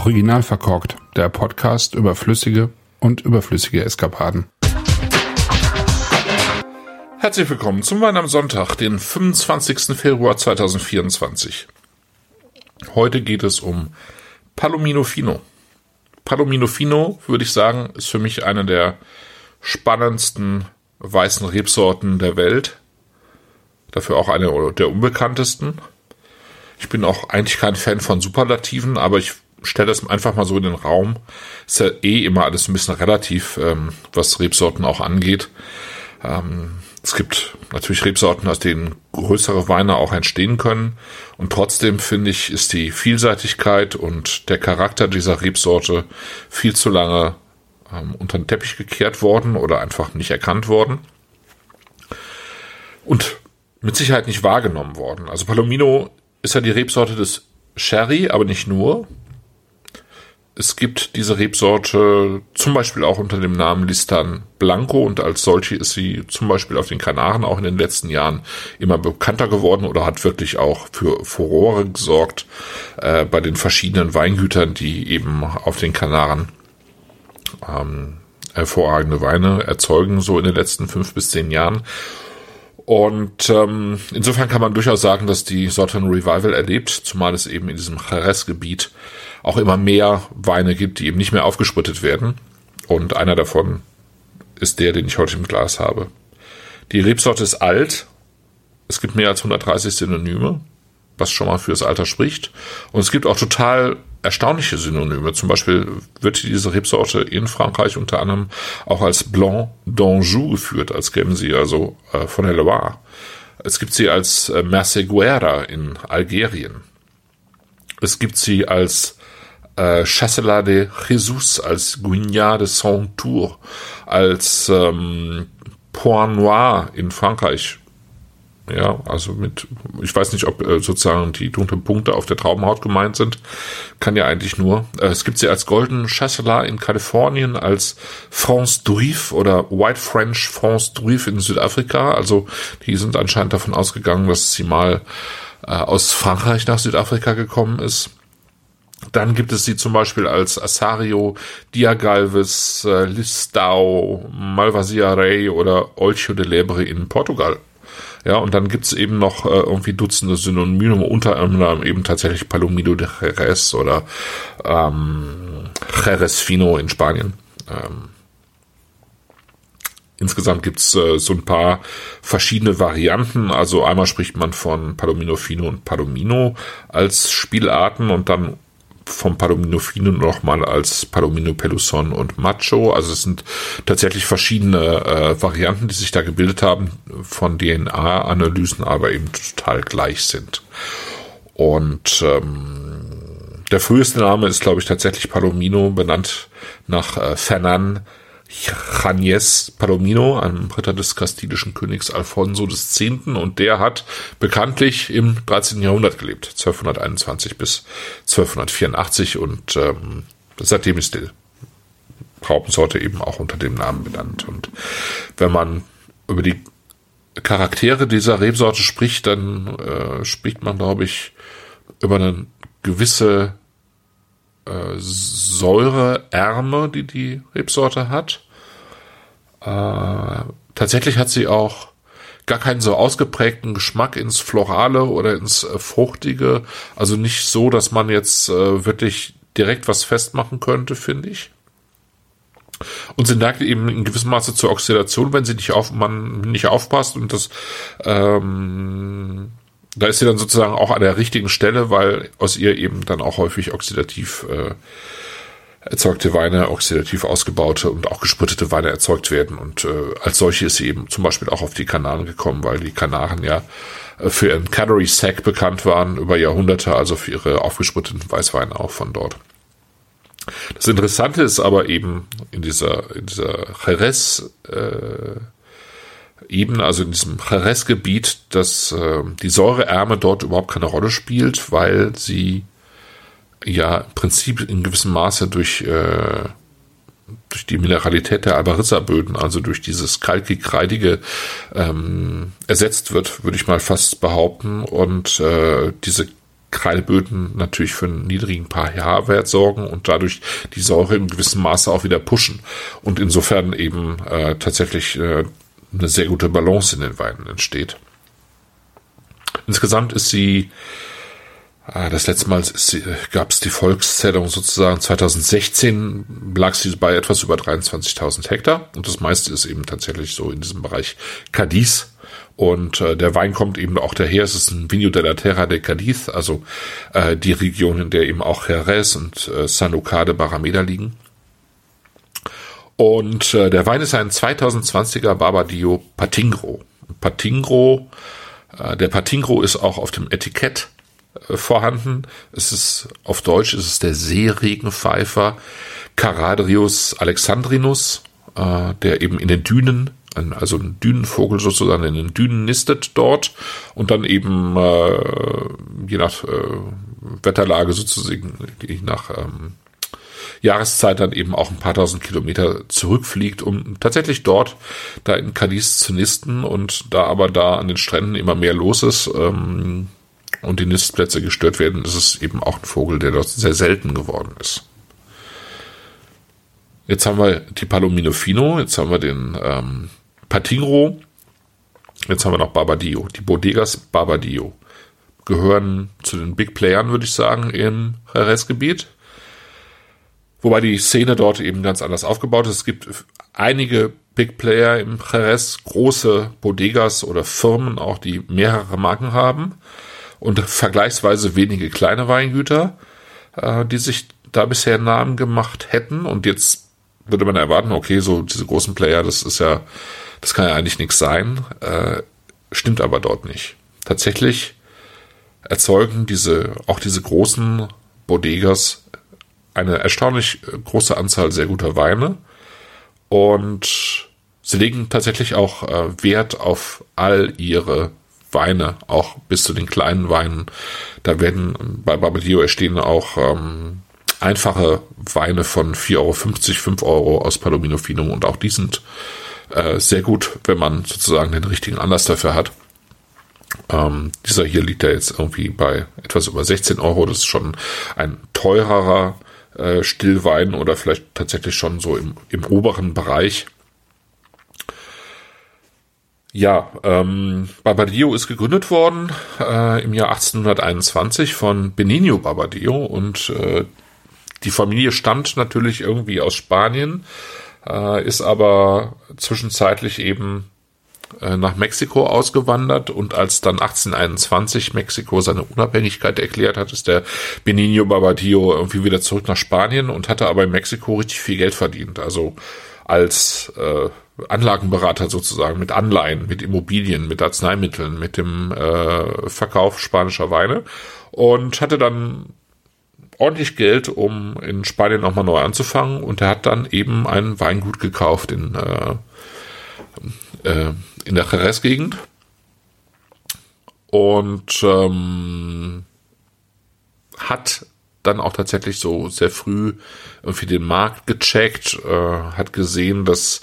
Original verkorkt, der Podcast über flüssige und überflüssige Eskapaden. Herzlich willkommen zum Wein am Sonntag, den 25. Februar 2024. Heute geht es um Palomino Fino. Palomino Fino, würde ich sagen, ist für mich eine der spannendsten weißen Rebsorten der Welt. Dafür auch eine der unbekanntesten. Ich bin auch eigentlich kein Fan von Superlativen, aber ich stelle das einfach mal so in den Raum. Ist ja eh immer alles ein bisschen relativ, ähm, was Rebsorten auch angeht. Ähm, es gibt natürlich Rebsorten, aus denen größere Weine auch entstehen können. Und trotzdem finde ich, ist die Vielseitigkeit und der Charakter dieser Rebsorte viel zu lange ähm, unter den Teppich gekehrt worden oder einfach nicht erkannt worden. Und mit Sicherheit nicht wahrgenommen worden. Also Palomino ist ja die Rebsorte des Sherry, aber nicht nur. Es gibt diese Rebsorte zum Beispiel auch unter dem Namen Listan Blanco und als solche ist sie zum Beispiel auf den Kanaren auch in den letzten Jahren immer bekannter geworden oder hat wirklich auch für Furore gesorgt äh, bei den verschiedenen Weingütern, die eben auf den Kanaren ähm, hervorragende Weine erzeugen, so in den letzten fünf bis zehn Jahren. Und ähm, insofern kann man durchaus sagen, dass die Sorte ein Revival erlebt, zumal es eben in diesem Jerez-Gebiet auch immer mehr Weine gibt, die eben nicht mehr aufgesprittet werden. Und einer davon ist der, den ich heute im Glas habe. Die Rebsorte ist alt. Es gibt mehr als 130 Synonyme, was schon mal fürs Alter spricht. Und es gibt auch total erstaunliche Synonyme. Zum Beispiel wird diese Rebsorte in Frankreich unter anderem auch als Blanc d'Anjou geführt, als kämen sie also äh, von der Loire. Es gibt sie als äh, Merceguera in Algerien. Es gibt sie als äh, Chasselas de Jesus, als Guignard de Saint-Tour, als ähm, Point Noir in Frankreich ja, also mit, ich weiß nicht, ob äh, sozusagen die dunklen Punkte auf der Traubenhaut gemeint sind. Kann ja eigentlich nur. Äh, es gibt sie als Golden Chasselas in Kalifornien, als France Druif oder White French France Druif in Südafrika. Also die sind anscheinend davon ausgegangen, dass sie mal äh, aus Frankreich nach Südafrika gekommen ist. Dann gibt es sie zum Beispiel als Asario, Diagalvis, äh, Listau, Malvasiare oder Olcho de Lebre in Portugal. Ja, und dann gibt's eben noch äh, irgendwie Dutzende Synonyme, unter anderem eben tatsächlich Palomino de Jerez oder ähm, Jerez Fino in Spanien. Ähm, Insgesamt gibt's äh, so ein paar verschiedene Varianten. Also einmal spricht man von Palomino Fino und Palomino als Spielarten und dann vom Palomino Fino nochmal als Palomino Peluson und Macho. Also es sind tatsächlich verschiedene äh, Varianten, die sich da gebildet haben, von DNA-Analysen aber eben total gleich sind. Und ähm, der früheste Name ist, glaube ich, tatsächlich Palomino, benannt nach äh, Fernan Janes Palomino, einem Ritter des kastilischen Königs Alfonso X. Und der hat bekanntlich im 13. Jahrhundert gelebt, 1221 bis 1284. Und ähm, seitdem ist die Raupensorte eben auch unter dem Namen benannt. Und wenn man über die Charaktere dieser Rebsorte spricht, dann äh, spricht man, glaube ich, über eine gewisse äh, Säureärme, die die Rebsorte hat. Äh, tatsächlich hat sie auch gar keinen so ausgeprägten Geschmack ins Florale oder ins äh, Fruchtige. Also nicht so, dass man jetzt äh, wirklich direkt was festmachen könnte, finde ich. Und sie neigt eben in gewissem Maße zur Oxidation, wenn sie nicht auf, man nicht aufpasst und das ähm, da ist sie dann sozusagen auch an der richtigen Stelle, weil aus ihr eben dann auch häufig oxidativ äh, erzeugte Weine, oxidativ ausgebaute und auch gesprittete Weine erzeugt werden. Und äh, als solche ist sie eben zum Beispiel auch auf die Kanaren gekommen, weil die Kanaren ja äh, für ihren Cannery Sack bekannt waren über Jahrhunderte, also für ihre aufgespritteten Weißweine auch von dort. Das Interessante ist aber eben in dieser, in dieser Jerez, äh, Ebene, also in diesem Jerez-Gebiet, dass äh, die Säureärme dort überhaupt keine Rolle spielt, weil sie ja im Prinzip in gewissem Maße durch, äh, durch die Mineralität der Albarissa-Böden, also durch dieses kalkig-kreidige ähm, ersetzt wird, würde ich mal fast behaupten. Und äh, diese Kreideböden natürlich für einen niedrigen pH-Wert sorgen und dadurch die Säure in gewissem Maße auch wieder pushen. Und insofern eben äh, tatsächlich äh, eine sehr gute Balance in den Weinen entsteht. Insgesamt ist sie, äh, das letzte Mal gab es die Volkszählung sozusagen 2016, lag sie bei etwas über 23.000 Hektar und das meiste ist eben tatsächlich so in diesem Bereich Cadiz und äh, der Wein kommt eben auch daher. Es ist ein Vino de la Terra de Cadiz, also äh, die Region, in der eben auch Jerez und äh, San Lucar de Barrameda liegen. Und äh, der Wein ist ein 2020er Barbadillo Patingro. Patingro, äh, der Patingro ist auch auf dem Etikett äh, vorhanden. Es ist auf Deutsch ist es der Seeregenpfeifer Caradrius alexandrinus, äh, der eben in den Dünen also ein Dünenvogel sozusagen in den Dünen nistet dort und dann eben äh, je nach äh, Wetterlage sozusagen, je nach ähm, Jahreszeit dann eben auch ein paar tausend Kilometer zurückfliegt, um tatsächlich dort da in Cadiz zu nisten und da aber da an den Stränden immer mehr los ist ähm, und die Nistplätze gestört werden, ist es eben auch ein Vogel, der dort sehr selten geworden ist. Jetzt haben wir die Palomino Fino, jetzt haben wir den ähm, Patingro, jetzt haben wir noch Barbadillo. Die Bodegas Barbadillo gehören zu den Big Playern, würde ich sagen, im Jerez-Gebiet. Wobei die Szene dort eben ganz anders aufgebaut ist. Es gibt einige Big Player im Jerez, große Bodegas oder Firmen auch, die mehrere Marken haben und vergleichsweise wenige kleine Weingüter, äh, die sich da bisher Namen gemacht hätten. Und jetzt würde man erwarten, okay, so diese großen Player, das ist ja das kann ja eigentlich nichts sein, äh, stimmt aber dort nicht. Tatsächlich erzeugen diese, auch diese großen Bodegas eine erstaunlich große Anzahl sehr guter Weine und sie legen tatsächlich auch äh, Wert auf all ihre Weine, auch bis zu den kleinen Weinen. Da werden bei Babadillo entstehen auch ähm, einfache Weine von 4,50 Euro, 5 Euro aus Palomino Finum und auch die sind äh, sehr gut, wenn man sozusagen den richtigen Anlass dafür hat. Ähm, dieser hier liegt ja jetzt irgendwie bei etwas über 16 Euro. Das ist schon ein teurerer äh, Stillwein oder vielleicht tatsächlich schon so im, im oberen Bereich. Ja, ähm, Barbadillo ist gegründet worden äh, im Jahr 1821 von Benigno Barbadillo und äh, die Familie stammt natürlich irgendwie aus Spanien, äh, ist aber zwischenzeitlich eben nach Mexiko ausgewandert und als dann 1821 Mexiko seine Unabhängigkeit erklärt hat, ist der Benigno Barbadillo irgendwie wieder zurück nach Spanien und hatte aber in Mexiko richtig viel Geld verdient. Also als äh, Anlagenberater sozusagen mit Anleihen, mit Immobilien, mit Arzneimitteln, mit dem äh, Verkauf spanischer Weine und hatte dann ordentlich Geld, um in Spanien nochmal neu anzufangen. Und er hat dann eben ein Weingut gekauft in, äh, äh, in der Jerez-Gegend. Und ähm, hat dann auch tatsächlich so sehr früh irgendwie den Markt gecheckt, äh, hat gesehen, dass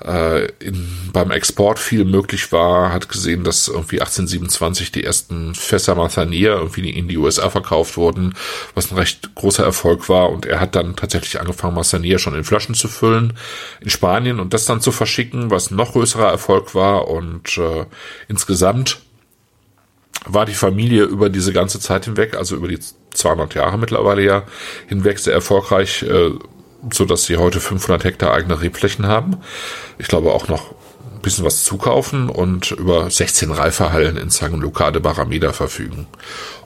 äh, in, beim Export viel möglich war, hat gesehen, dass irgendwie 1827 die ersten Fässer Mathanier irgendwie in die USA verkauft wurden, was ein recht großer Erfolg war. Und er hat dann tatsächlich angefangen, Mathanier schon in Flaschen zu füllen in Spanien und das dann zu verschicken, was ein noch größerer Erfolg war. Und äh, insgesamt war die Familie über diese ganze Zeit hinweg, also über die 200 Jahre mittlerweile ja hinweg sehr erfolgreich, äh, so dass sie heute 500 Hektar eigene Rebflächen haben. Ich glaube auch noch ein bisschen was zukaufen und über 16 Reiferhallen in San Lucar de Barrameda verfügen.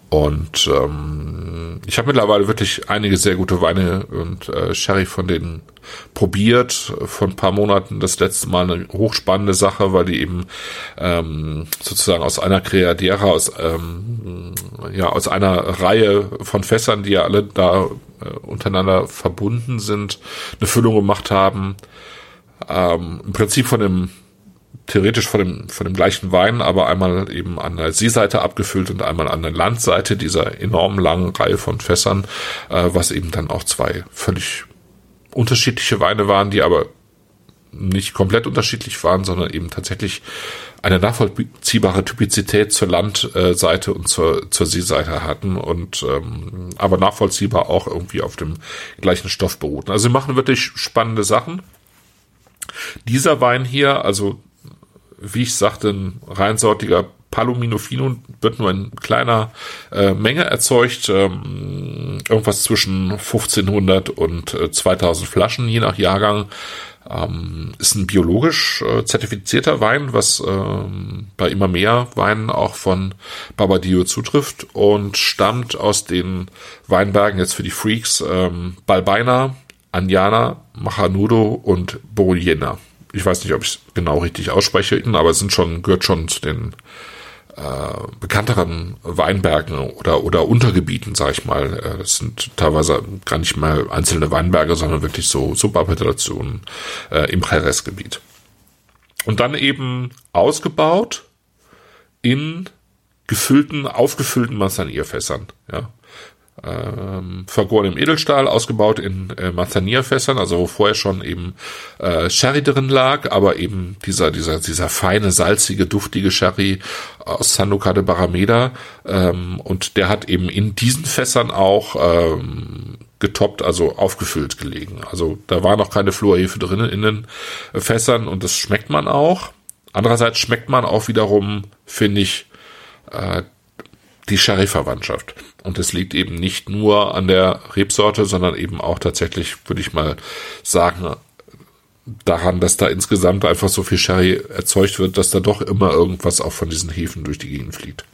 Und ähm, ich habe mittlerweile wirklich einige sehr gute Weine und äh, Sherry von denen probiert. Vor ein paar Monaten das letzte Mal eine hochspannende Sache, weil die eben ähm, sozusagen aus einer Creadera, aus ähm, ja aus einer Reihe von Fässern, die ja alle da äh, untereinander verbunden sind, eine Füllung gemacht haben. Ähm, Im Prinzip von dem theoretisch von dem, von dem gleichen Wein, aber einmal eben an der Seeseite abgefüllt und einmal an der Landseite dieser enorm langen Reihe von Fässern, äh, was eben dann auch zwei völlig unterschiedliche Weine waren, die aber nicht komplett unterschiedlich waren, sondern eben tatsächlich eine nachvollziehbare Typizität zur Landseite und zur, zur Seeseite hatten und ähm, aber nachvollziehbar auch irgendwie auf dem gleichen Stoff beruhten. Also sie machen wirklich spannende Sachen. Dieser Wein hier, also wie ich sagte, ein reinsortiger Palomino wird nur in kleiner äh, Menge erzeugt, ähm, irgendwas zwischen 1500 und äh, 2000 Flaschen, je nach Jahrgang. Ähm, ist ein biologisch äh, zertifizierter Wein, was ähm, bei immer mehr Weinen auch von Babadio zutrifft und stammt aus den Weinbergen jetzt für die Freaks ähm, Balbeina, Anjana, Machanudo und Borjena. Ich weiß nicht, ob ich es genau richtig ausspreche, aber es sind schon, gehört schon zu den äh, bekannteren Weinbergen oder, oder Untergebieten, sag ich mal. Äh, das sind teilweise gar nicht mal einzelne Weinberge, sondern wirklich so Subappellationen äh, im Jerez-Gebiet. Und dann eben ausgebaut in gefüllten, aufgefüllten Massanierfässern. Ja ähm, vergoren im Edelstahl, ausgebaut in äh, Manzanilla-Fässern, also wo vorher schon eben äh, Sherry drin lag, aber eben dieser, dieser, dieser feine, salzige, duftige Sherry aus San de Barrameda ähm, und der hat eben in diesen Fässern auch ähm, getoppt, also aufgefüllt gelegen. Also da war noch keine Fluorhefe drin in den Fässern und das schmeckt man auch. Andererseits schmeckt man auch wiederum, finde ich, äh, die Sherry-Verwandtschaft. Und es liegt eben nicht nur an der Rebsorte, sondern eben auch tatsächlich, würde ich mal sagen, daran, dass da insgesamt einfach so viel Sherry erzeugt wird, dass da doch immer irgendwas auch von diesen Hefen durch die Gegend fliegt.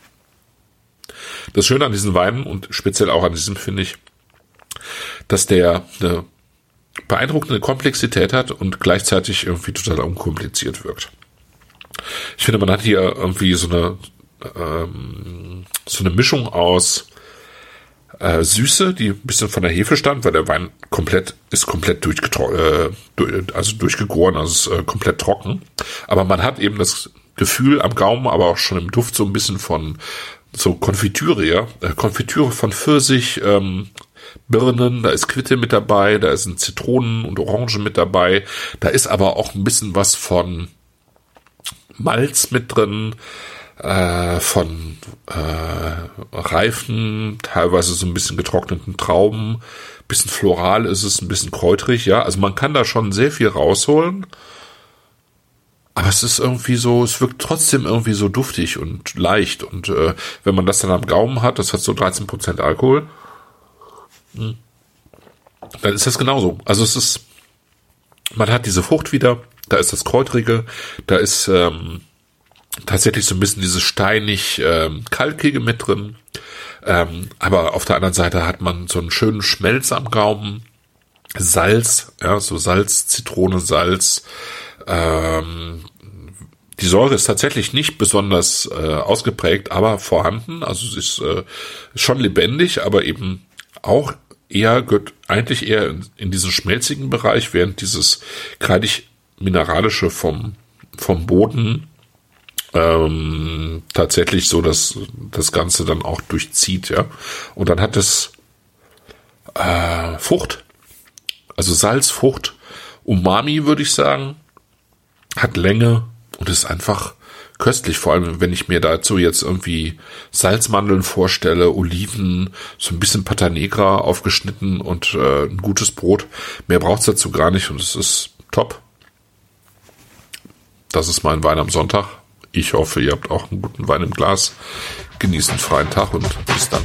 Das Schöne an diesen Weinen und speziell auch an diesem finde ich, dass der eine beeindruckende Komplexität hat und gleichzeitig irgendwie total unkompliziert wirkt. Ich finde, man hat hier irgendwie so eine ähm, so eine Mischung aus äh, Süße, die ein bisschen von der Hefe stammt, weil der Wein komplett ist komplett äh, also durchgegoren, also ist äh, komplett trocken. Aber man hat eben das Gefühl am Gaumen, aber auch schon im Duft so ein bisschen von so Konfitüre, ja, äh, Konfitüre von Pfirsich, ähm, Birnen, da ist Quitte mit dabei, da sind Zitronen und Orangen mit dabei, da ist aber auch ein bisschen was von Malz mit drin, äh, von äh, reifen, teilweise so ein bisschen getrockneten Trauben, bisschen floral ist es, ein bisschen kräuterig, ja. Also man kann da schon sehr viel rausholen. Aber es ist irgendwie so, es wirkt trotzdem irgendwie so duftig und leicht. Und äh, wenn man das dann am Gaumen hat, das hat so 13% Alkohol, hm, dann ist das genauso. Also es ist, man hat diese Frucht wieder, da ist das Kräutrige, da ist ähm, tatsächlich so ein bisschen dieses steinig ähm, kalkige mit drin. Ähm, aber auf der anderen Seite hat man so einen schönen Schmelz am Gaumen. Salz, ja, so Salz, Zitrone, Salz. Ähm, die Säure ist tatsächlich nicht besonders äh, ausgeprägt, aber vorhanden. Also es ist äh, schon lebendig, aber eben auch eher, gehört eigentlich eher in, in diesen schmelzigen Bereich, während dieses kreidig mineralische vom, vom Boden ähm, tatsächlich so, dass das Ganze dann auch durchzieht, ja. Und dann hat es äh, Frucht, also Salz, Frucht, Umami würde ich sagen, hat Länge und ist einfach köstlich, vor allem wenn ich mir dazu jetzt irgendwie Salzmandeln vorstelle, Oliven, so ein bisschen Pata Negra aufgeschnitten und äh, ein gutes Brot. Mehr braucht's dazu gar nicht und es ist top. Das ist mein Wein am Sonntag. Ich hoffe, ihr habt auch einen guten Wein im Glas. Genießt einen freien Tag und bis dann.